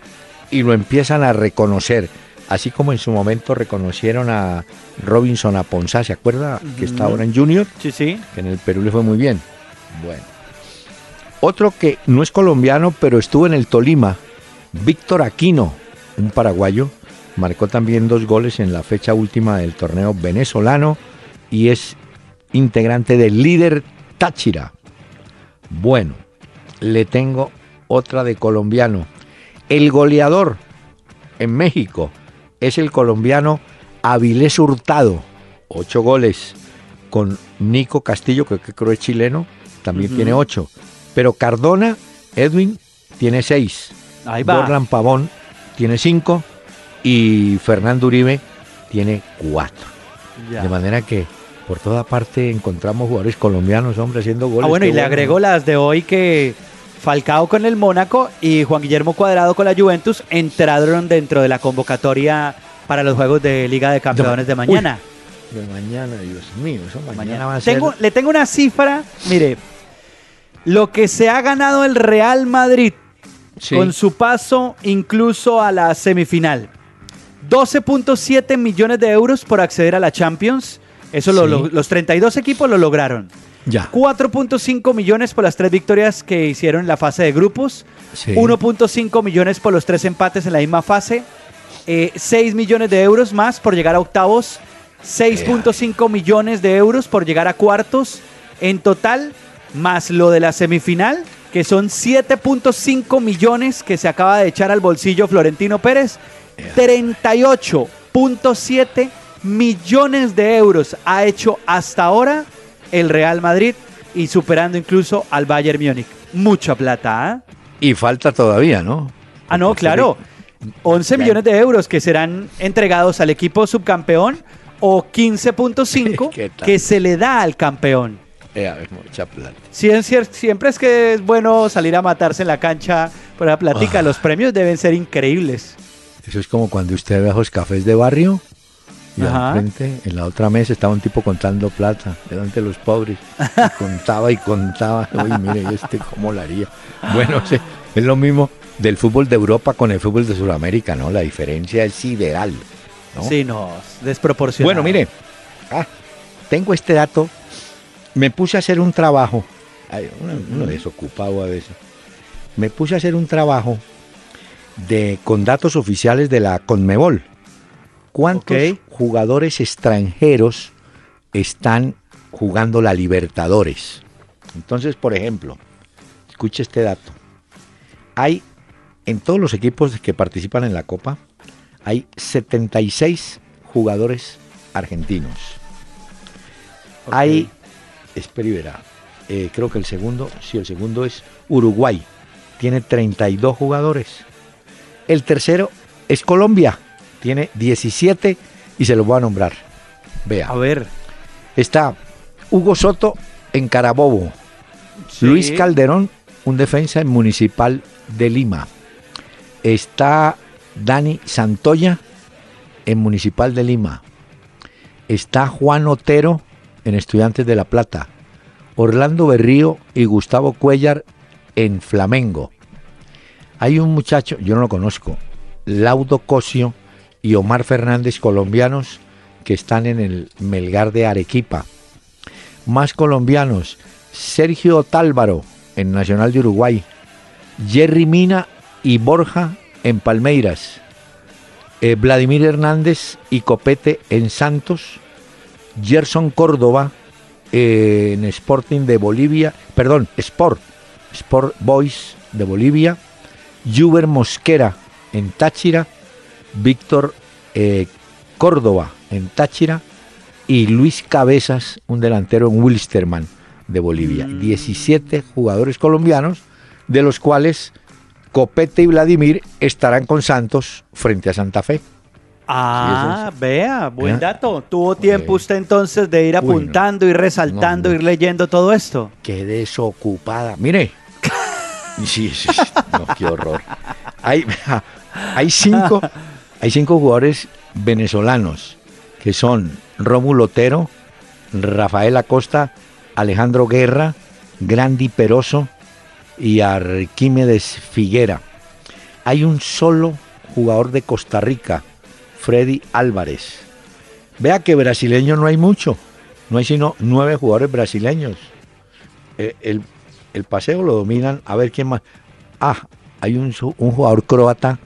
B: y lo empiezan a reconocer. Así como en su momento reconocieron a Robinson Aponzá, ¿se acuerda? Que está ahora en Junior,
C: Sí, sí.
B: que en el Perú le fue muy bien. Bueno. Otro que no es colombiano, pero estuvo en el Tolima, Víctor Aquino, un paraguayo, marcó también dos goles en la fecha última del torneo venezolano y es integrante del líder Táchira. Bueno, le tengo otra de colombiano. El goleador en México es el colombiano Avilés Hurtado, ocho goles, con Nico Castillo, que creo es chileno, también tiene ocho. Pero Cardona, Edwin, tiene seis.
C: Ahí va.
B: Dorlan Pavón tiene cinco y Fernando Uribe tiene cuatro.
C: Ya.
B: De manera que por toda parte encontramos jugadores colombianos, hombre, haciendo goles.
C: Ah, bueno, y le agregó las de hoy que Falcao con el Mónaco y Juan Guillermo Cuadrado con la Juventus entraron dentro de la convocatoria para los Juegos de Liga de Campeones de mañana.
B: De mañana, Dios mío, eso mañana,
C: Mañana.
B: va a ser...
C: Tengo, le tengo una cifra, mire, lo que se ha ganado el Real Madrid
B: Sí.
C: con su paso incluso a la semifinal. 12.7 millones de euros por acceder a la Champions. Eso lo-
B: Sí.
C: lo- los 32 equipos lo lograron.
B: Ya.
C: 4.5 millones por las tres victorias que hicieron en la fase de grupos.
B: Sí.
C: 1.5 millones por los tres empates en la misma fase. eh, 6 millones de euros más por llegar a octavos. 6.5 millones de euros por llegar a cuartos. En total, más lo de la semifinal, que son 7.5 millones que se acaba de echar al bolsillo Florentino Pérez. 38.7 millones de euros ha hecho hasta ahora el Real Madrid y superando incluso al Bayern Múnich. Mucha plata, ¿ah?
B: Y falta todavía, ¿no?
C: Ah, no, claro. 11
B: Ya.
C: millones de euros que serán entregados al equipo subcampeón o 15.5
B: ¿Qué tal?
C: que se le da al campeón.
B: Mucha plata.
C: Siempre es que es bueno salir a matarse en la cancha por la platica.
B: Ah.
C: Los premios deben ser increíbles.
B: Eso es como cuando usted ve a los cafés de barrio y al frente, en la otra mesa, estaba un tipo contando plata delante de los pobres. Y contaba y contaba. Uy, mire, ¿y este cómo lo haría? Bueno, sí, es lo mismo del fútbol de Europa con el fútbol de Sudamérica, ¿no? La diferencia es ideal. ¿no?
C: Sí, no, desproporcionado.
B: Bueno, mire, ah, tengo este dato. Me puse a hacer un trabajo. Uno, uno desocupado a veces. Me puse a hacer un trabajo de, con datos oficiales de la Conmebol. ¿Cuántos jugadores extranjeros están jugando la Libertadores? Entonces, por ejemplo, escuche este dato. Hay en todos los equipos que participan en la Copa, hay 76 jugadores argentinos. Hay, espera eh, creo que el segundo, sí, el segundo es Uruguay, tiene 32 jugadores. El tercero es Colombia, tiene 17 y se los voy a nombrar. Vea,
C: A ver.
B: está Hugo Soto en Carabobo,
C: sí.
B: Luis Calderón un defensa en Municipal de Lima. Está Dani Santoya en Municipal de Lima. Está Juan Otero en Estudiantes de La Plata. Orlando Berrío y Gustavo Cuellar en Flamengo. Hay un muchacho, yo no lo conozco, Laudo Cosio y Omar Fernández, colombianos, que están en el Melgar de Arequipa. Más colombianos, Sergio Tálvaro en Nacional de Uruguay, Jerry Mina y Borja en Palmeiras, eh, Vladimir Hernández y Copete en Santos, Gerson Córdoba eh, en Sporting de Bolivia, perdón, Sport, Sport Boys de Bolivia, Juber Mosquera en Táchira, Víctor eh, Córdoba en Táchira y Luis Cabezas, un delantero en Wilstermann de Bolivia. 17 mm. jugadores colombianos, de los cuales Copete y Vladimir estarán con Santos frente a Santa Fe.
C: Ah, vea, buen ¿Eh? dato. ¿Tuvo tiempo usted entonces de ir apuntando y resaltando, ir leyendo todo esto?
B: Qué desocupada. Mire. sí, sí, no, qué horror. Hay, hay, cinco, hay cinco jugadores venezolanos que son Rómulo Otero, Rafael Acosta, Alejandro Guerra, Grandi Peroso y Arquímedes Figuera. Hay un solo jugador de Costa Rica, Freddy Álvarez. Vea que brasileño no hay mucho, no hay sino nueve jugadores brasileños. Eh, el, paseo lo dominan, a ver quién más. Ah, hay un, jugador croata,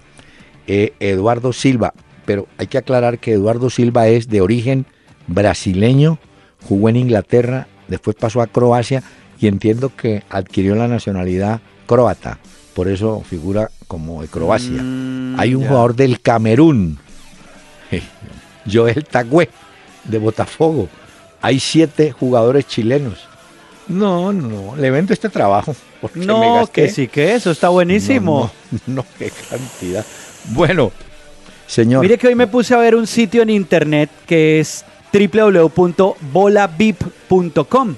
B: eh, Eduardo Silva, pero hay que aclarar que Eduardo Silva es de origen brasileño, jugó en Inglaterra, después pasó a Croacia y entiendo que adquirió la nacionalidad croata, por eso figura como de Croacia. Mm, Hay un jugador del Camerún, Joel Tagüe, de Botafogo. Hay siete jugadores chilenos. No, no, le vendo este trabajo.
C: No, que sí, que eso está buenísimo.
B: No, no, qué cantidad. Bueno, señor.
C: Mire que hoy me puse a ver un sitio en internet que es www.bolabip.com.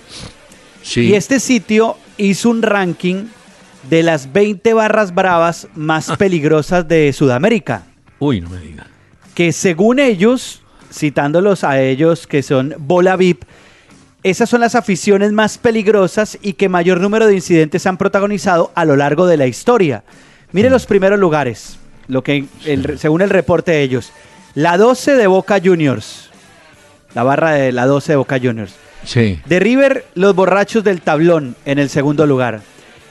C: Y este sitio hizo un ranking de las 20 barras bravas más peligrosas de Sudamérica.
B: Uy, no me diga.
C: Que según ellos, citándolos a ellos que son Bola VIP, esas son las aficiones más peligrosas y que mayor número de incidentes han protagonizado a lo largo de la historia. Mire los primeros lugares, lo que según el reporte de ellos. La 12 de Boca Juniors, la barra de la 12 de Boca Juniors.
B: Sí.
C: De River, los borrachos del tablón en el segundo lugar.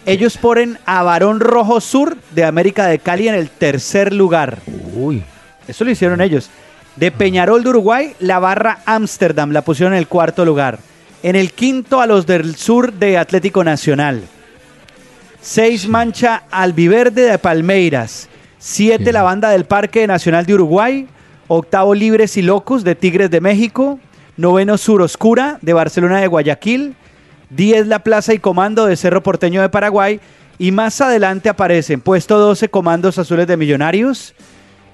C: Ellos ponen a Barón Rojo Sur de América de Cali en el tercer lugar.
B: Uy.
C: Eso lo hicieron ellos. De Peñarol de Uruguay, la barra Ámsterdam la pusieron en el cuarto lugar. En el quinto a los del sur de Atlético Nacional. Seis mancha Albiverde de Palmeiras. Siete la banda del Parque Nacional de Uruguay. Octavo Libres y Locos de Tigres de México. Noveno Sur Oscura de Barcelona de Guayaquil. Diez La Plaza y Comando de Cerro Porteño de Paraguay. Y más adelante aparecen puesto 12 Comandos Azules de Millonarios.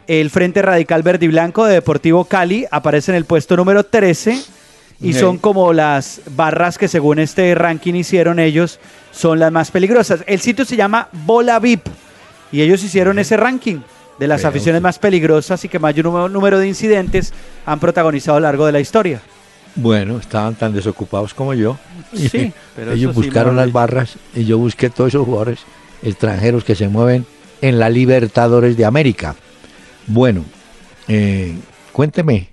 C: El Frente Radical Verde y Blanco de Deportivo Cali aparece en el puesto número 13. Y son como las barras que según este ranking hicieron ellos, son las más peligrosas. El sitio se llama Bola VIP. Y ellos hicieron ese ranking de las aficiones más peligrosas y que mayor número de incidentes han protagonizado a lo largo de la historia.
B: Bueno, estaban tan desocupados como yo.
C: Sí,
B: pero ellos buscaron las barras y yo busqué todos esos jugadores extranjeros que se mueven en la Libertadores de América. Bueno, eh, cuénteme,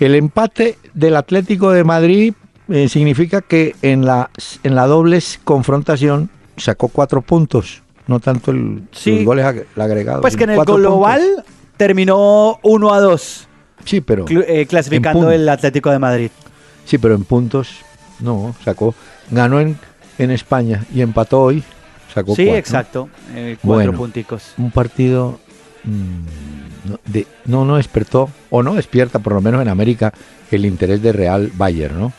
B: el empate del Atlético de Madrid eh, significa que en la, en la dobles confrontación sacó cuatro puntos no tanto el,
C: sí.
B: goles agregados.
C: Pues que en el global terminó 1 a 2.
B: Sí, pero.
C: Eh, clasificando el Atlético de Madrid.
B: Sí, pero en puntos no, sacó. Ganó en, en España y empató hoy. Sacó
C: sí, exacto. Eh, cuatro punticos.
B: Un partido. Mm, no, de, no, no despertó, o no despierta, por lo menos en América, el interés de Real Bayern, ¿no?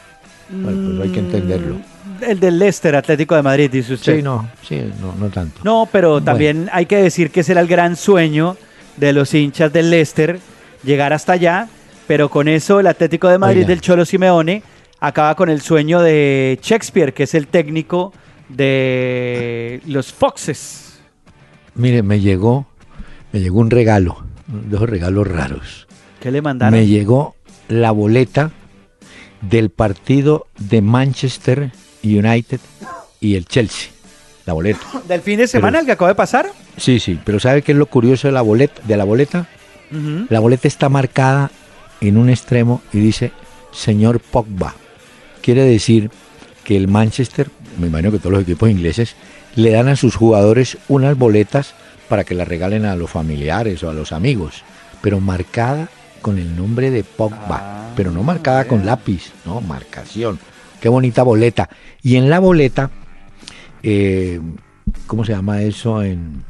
B: pues hay que entenderlo. Mm,
C: el del Leicester, Atlético de Madrid, dice usted.
B: Sí, no, sí, no, tanto.
C: No, pero también hay que decir que ese era el gran sueño de los hinchas del Leicester, llegar hasta allá, pero con eso el Atlético de Madrid del Cholo Simeone acaba con el sueño de Shakespeare, que es el técnico de los Foxes.
B: Mire, me llegó, me llegó un regalo, dos regalos raros.
C: ¿Qué le mandaron?
B: Me llegó la boleta del partido de Manchester United y el Chelsea. La boleta.
C: ¿Del fin de semana el que acaba de pasar?
B: Sí, sí, pero ¿sabe qué es lo curioso de la boleta? De la boleta? La boleta está marcada en un extremo y dice señor Pogba. Quiere decir que el Manchester, me imagino que todos los equipos ingleses, le dan a sus jugadores unas boletas para que las regalen a los familiares o a los amigos, pero marcada con el nombre de Pogba, ah, pero no marcada con lápiz, no, marcación. Qué bonita boleta. Y en la boleta, eh, ¿cómo se llama eso en,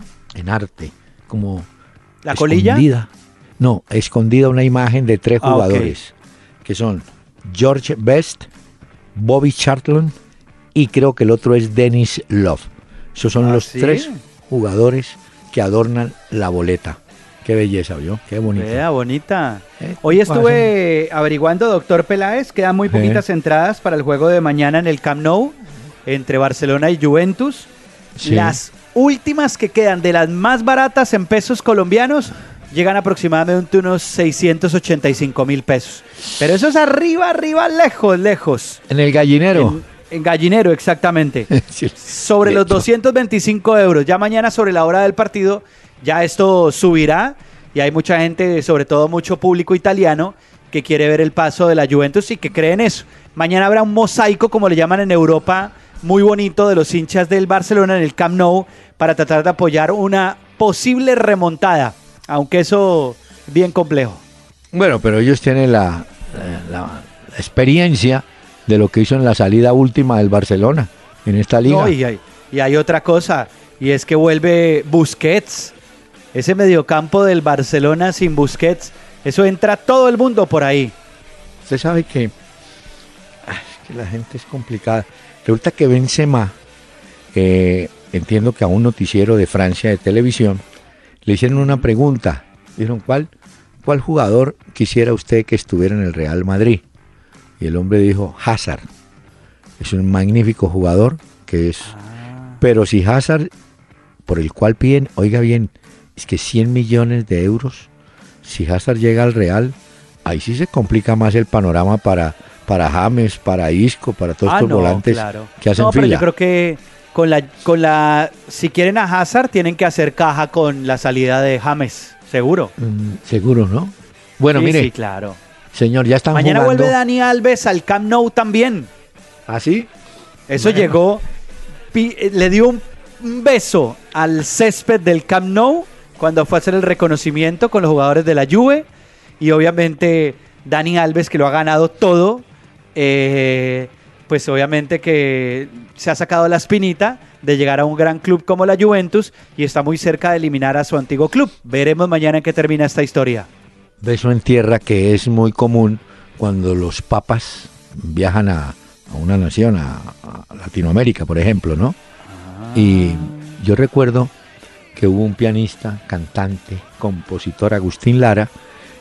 B: arte? Como...
C: ¿La colilla?
B: No, escondida una imagen de tres ah, jugadores, que son George Best, Bobby Charlton y creo que el otro es Dennis Love. Esos son ah, los tres jugadores que adornan la boleta. Qué belleza, ¿vio? Qué bonita.
C: Qué bonita. Eh, Hoy estuve averiguando, doctor Peláez, quedan muy poquitas entradas para el juego de mañana en el Camp Nou entre Barcelona y Juventus. Las últimas que quedan de las más baratas en pesos colombianos llegan aproximadamente unos 685 mil pesos. Pero eso es arriba, arriba, lejos, lejos.
B: En el gallinero.
C: En, gallinero, exactamente. sobre los 225 euros. Ya mañana sobre la hora del partido, ya esto subirá. Y hay mucha gente, sobre todo mucho público italiano, que quiere ver el paso de la Juventus y que cree en eso. Mañana habrá un mosaico, como le llaman en Europa, muy bonito de los hinchas del Barcelona en el Camp Nou para tratar de apoyar una posible remontada aunque eso bien complejo.
B: Bueno, pero ellos tienen la, experiencia de lo que hizo en la salida última del Barcelona en esta liga.
C: y, hay, y hay otra cosa, y es que vuelve Busquets. Ese mediocampo del Barcelona sin Busquets, eso entra todo el mundo por ahí.
B: Usted sabe que, que la gente es complicada. Resulta que Benzema, eh, entiendo que a un noticiero de Francia de televisión, le hicieron una pregunta. Dijeron, ¿cuál, ¿cuál jugador quisiera usted que estuviera en el Real Madrid? Y el hombre dijo, Hazard. Es un magnífico jugador que es... Ah. Pero si Hazard, por el cual piden, oiga bien, es que 100 millones de euros, si Hazard llega al Real, ahí sí se complica más el panorama para, para James, para Isco, para todos ah, estos volantes que hacen no, pero
C: yo creo que con la, con la, si quieren a Hazard, tienen que hacer caja con la salida de James, seguro.
B: Mm, seguro, ¿no? Bueno, mire. Sí,
C: claro.
B: Señor, ya están
C: Mañana vuelve Dani Alves al Camp Nou también.
B: ¿Ah, sí?
C: Eso llegó, eh, le dio un, beso al césped del Camp Nou cuando fue a hacer el reconocimiento con los jugadores de la Juve y obviamente Dani Alves que lo ha ganado todo. Eh, pues obviamente que se ha sacado la espinita de llegar a un gran club como la Juventus y está muy cerca de eliminar a su antiguo club. Veremos mañana en qué termina esta historia.
B: Beso en tierra que es muy común cuando los papas viajan a, una nación, a, Latinoamérica, por ejemplo, ¿no? Ah. Y yo recuerdo que hubo un pianista, cantante, compositor, Agustín Lara,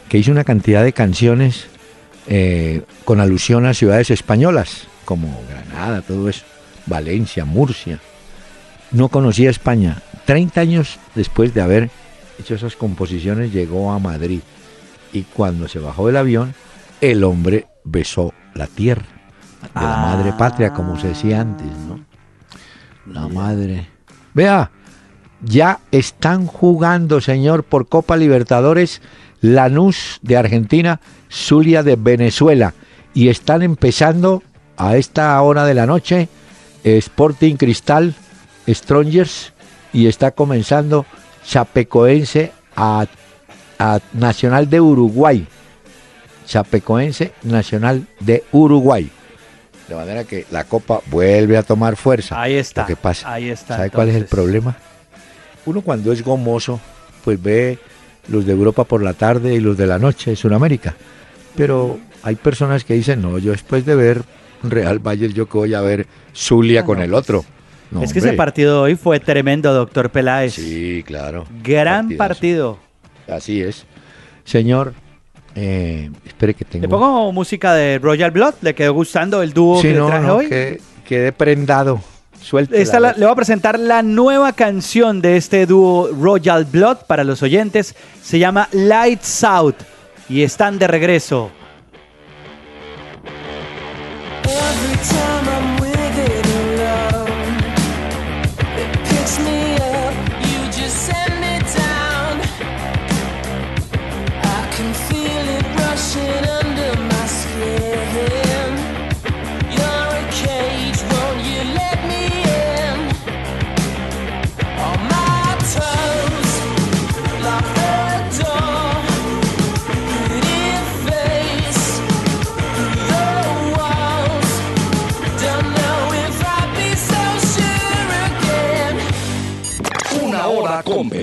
B: que hizo una cantidad de canciones eh, con alusión a ciudades españolas como Granada, todo eso, Valencia, Murcia. No conocía España. Treinta años después de haber hecho esas composiciones llegó a Madrid y cuando se bajó del avión, el hombre besó la tierra de la madre ah. patria, como se decía antes, ¿no? La madre. Vea, ya están jugando, señor, por Copa Libertadores, Lanús de Argentina, Zulia de Venezuela, y están empezando a esta hora de la noche Sporting Cristal Strongers y está comenzando Chapecoense a, Nacional de Uruguay. Chapecoense Nacional de Uruguay. De manera que la copa vuelve a tomar fuerza.
C: Ahí está.
B: ¿Qué pasa?
C: Ahí está.
B: ¿Sabe cuál es el problema? Uno cuando es gomoso, pues ve los de Europa por la tarde y los de la noche de Sudamérica. Pero hay personas que dicen, no, yo después de ver Real Valle, yo que voy a ver Zulia con el otro.
C: es que ese partido hoy fue tremendo, doctor Peláez.
B: Sí, claro.
C: Gran partido.
B: Así es. Señor, eh, espere que tengo...
C: ¿Le pongo música de Royal Blood? ¿Le quedó gustando el dúo que le traje hoy?
B: Que, quedé prendado.
C: Esta le voy a presentar la nueva canción de este dúo Royal Blood para los oyentes. Se llama Lights Out y están de regreso.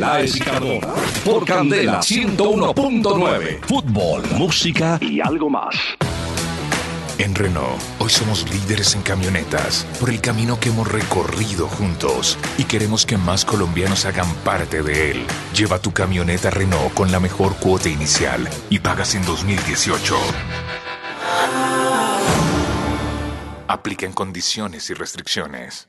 A: Peláez y Cardona. Por Candela 101.9. Fútbol, música y algo más.
E: En Renault, hoy somos líderes en camionetas por el camino que hemos recorrido juntos y queremos que más colombianos hagan parte de él. Lleva tu camioneta Renault con la mejor cuota inicial y pagas en 2018. Aplica en condiciones y restricciones.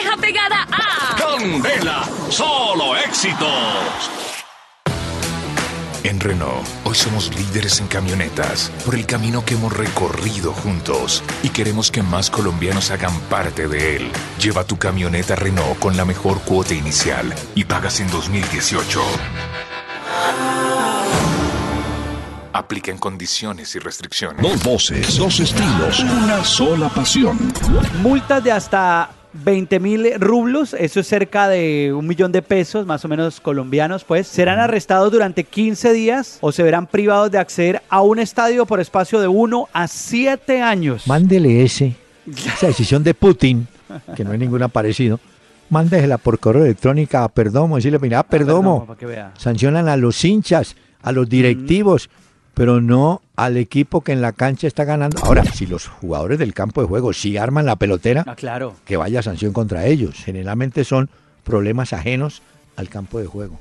F: pegada a
A: Candela, solo éxitos.
E: En Renault, hoy somos líderes en camionetas por el camino que hemos recorrido juntos y queremos que más colombianos hagan parte de él. Lleva tu camioneta Renault con la mejor cuota inicial y pagas en 2018. Aplica en condiciones y restricciones.
A: Dos voces, dos estilos, una sola pasión.
C: Multas de hasta 20 mil rublos, eso es cerca de un millón de pesos, más o menos colombianos, pues, serán arrestados durante 15 días o se verán privados de acceder a un estadio por espacio de 1 a 7 años.
B: Mándele ese, esa decisión de Putin, que no hay ningún parecido, mándesela por correo electrónico a Perdomo, decirle, mira, Perdomo, sancionan a los hinchas, a los directivos, pero no al equipo que en la cancha está ganando. Ahora, si los jugadores del campo de juego sí arman la pelotera,
C: ah, claro.
B: que vaya sanción contra ellos. Generalmente son problemas ajenos al campo de juego.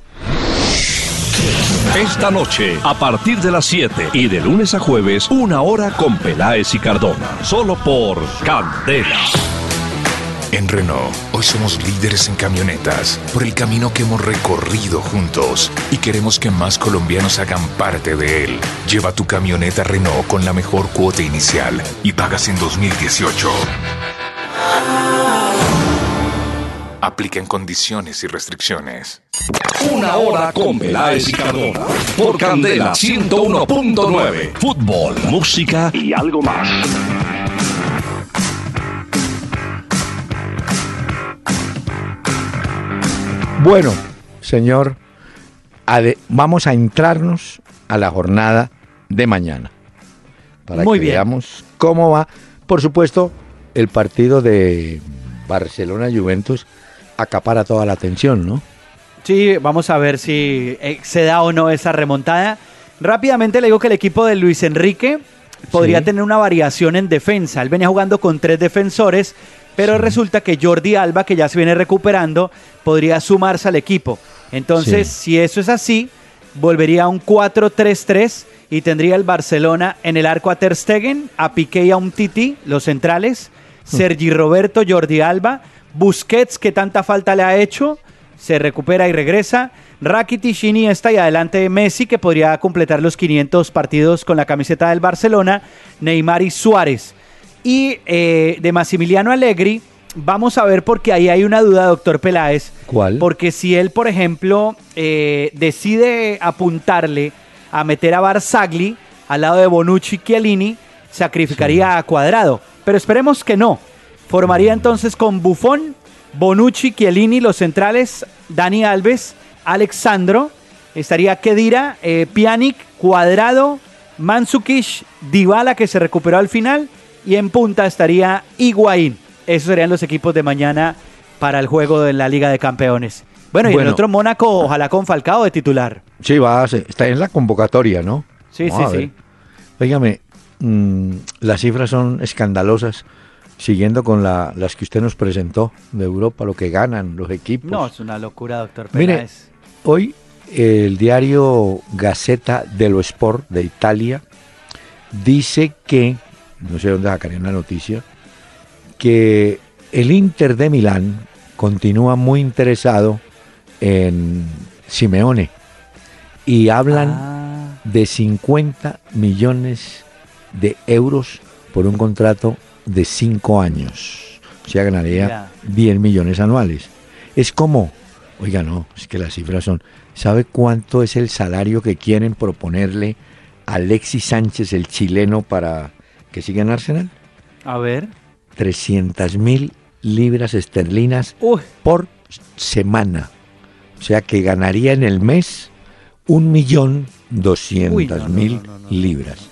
A: Esta noche, a partir de las 7 y de lunes a jueves, una hora con Peláez y Cardona. Solo por Candela.
E: En Renault, hoy somos líderes en camionetas por el camino que hemos recorrido juntos y queremos que más colombianos hagan parte de él. Lleva tu camioneta Renault con la mejor cuota inicial y pagas en 2018. Aplica en condiciones y restricciones.
A: Una hora con Peláez y. Por Candela 101.9. Fútbol, música y algo más.
B: Bueno, señor, vamos a entrarnos a la jornada de mañana. Para que veamos cómo va. Por supuesto, el partido de Barcelona-Juventus acapara toda la atención, ¿no?
C: Sí, vamos a ver si eh, se da o no esa remontada. Rápidamente le digo que el equipo de Luis Enrique podría tener una variación en defensa. Él venía jugando con tres defensores pero resulta que Jordi Alba, que ya se viene recuperando, podría sumarse al equipo. Entonces, si eso es así, volvería a un 4-3-3 y tendría el Barcelona en el arco a Ter Stegen, a Piqué y a un Titi, los centrales, mm. Sergi Roberto, Jordi Alba, Busquets, que tanta falta le ha hecho, se recupera y regresa, Rakitic, Iniesta y adelante Messi, que podría completar los 500 partidos con la camiseta del Barcelona, Neymar y Suárez. Y eh, de Massimiliano Allegri, vamos a ver porque ahí hay una duda, doctor Peláez.
B: ¿Cuál?
C: Porque si él, por ejemplo, eh, decide apuntarle a meter a Barzagli al lado de Bonucci y Chiellini, sacrificaría a Cuadrado. Pero esperemos que no. Formaría entonces con Buffon, Bonucci, Chiellini, los centrales, Dani Alves, Alexandro, estaría Kedira, eh, Pjanic, Cuadrado, Mansukish, Dybala que se recuperó al final y en punta estaría Higuaín. Esos serían los equipos de mañana para el juego de la Liga de Campeones. Bueno, y el otro Mónaco, ojalá con Falcao de titular.
B: Sí, va, está en la convocatoria, ¿no?
C: Sí, sí, sí.
B: Óigame, mm, las cifras son escandalosas, siguiendo con la, las que usted nos presentó de Europa, lo que ganan los equipos.
C: No, es una locura, doctor Mire,
B: hoy el diario Gaceta dello Sport de Italia dice que, no sé dónde sacarían la noticia, que el Inter de Milán continúa muy interesado en Simeone y hablan ah. de 50 millones de euros por un contrato de 5 años. O sea, ganaría 10 millones anuales. Es como, oiga, no, es que las cifras son, ¿sabe cuánto es el salario que quieren proponerle a Alexis Sánchez, el chileno, para que siga en Arsenal?
C: A ver.
B: 300 mil libras esterlinas por semana. O sea que ganaría en el mes un millón doscientas mil libras.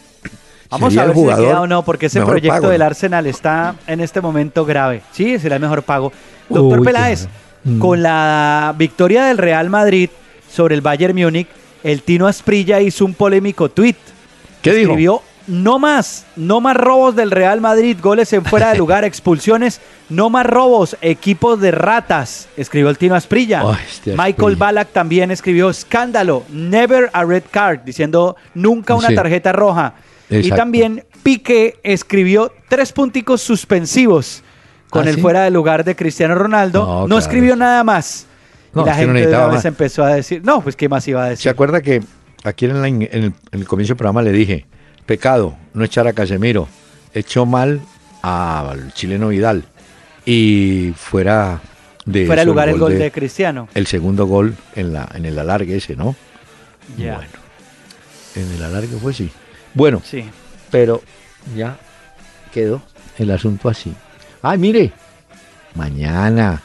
C: Vamos a ver si queda o no, porque ese proyecto del Arsenal está en este momento grave. Sí, será el mejor pago. Doctor Peláez, mm. con la victoria del Real Madrid sobre el Bayern Múnich, el Tino Asprilla hizo un polémico tuit.
B: ¿Qué
C: dijo? No más, no más robos del Real Madrid, goles en fuera de lugar, expulsiones, no más robos, equipos de ratas, escribió el Tino Asprilla. Este Michael Ballack también escribió escándalo, never a red card, diciendo nunca una tarjeta roja. Y también Piqué escribió tres punticos suspensivos con ¿Ah, el fuera de lugar de Cristiano Ronaldo. No, escribió nada más. y la gente de vez empezó a decir, no, pues qué más iba a decir.
B: ¿Se acuerda que aquí en, el, en el comienzo del programa le dije, pecado no echar a Casemiro. Echó mal al chileno Vidal. Y fuera de.
C: Fuera lugar el gol, de, Cristiano.
B: El segundo gol en, la, en el alargue ese, ¿no? Bueno. En el alargue fue sí. Bueno. Sí. Pero ya quedó el asunto así. Ay, mire. Mañana,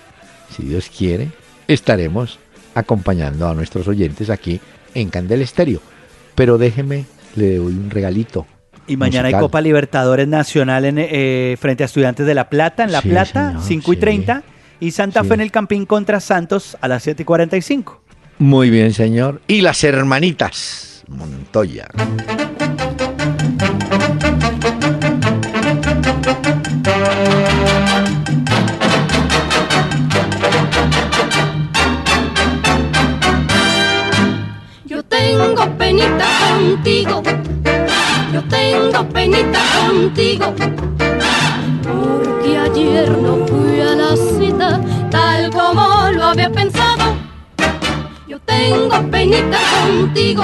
B: si Dios quiere, estaremos acompañando a nuestros oyentes aquí en Candel Estéreo. Pero déjeme le doy un regalito.
C: Y mañana hay Copa Libertadores Nacional en, eh, frente a Estudiantes de La Plata, en La Plata, 5 y 30. Y Santa Fe en el Campín contra Santos a las 7 y 45.
B: Muy bien, señor. Y las hermanitas Montoya.
D: Penita contigo, yo tengo penita contigo, porque ayer no fui a la cita tal como lo había pensado. Yo tengo penita contigo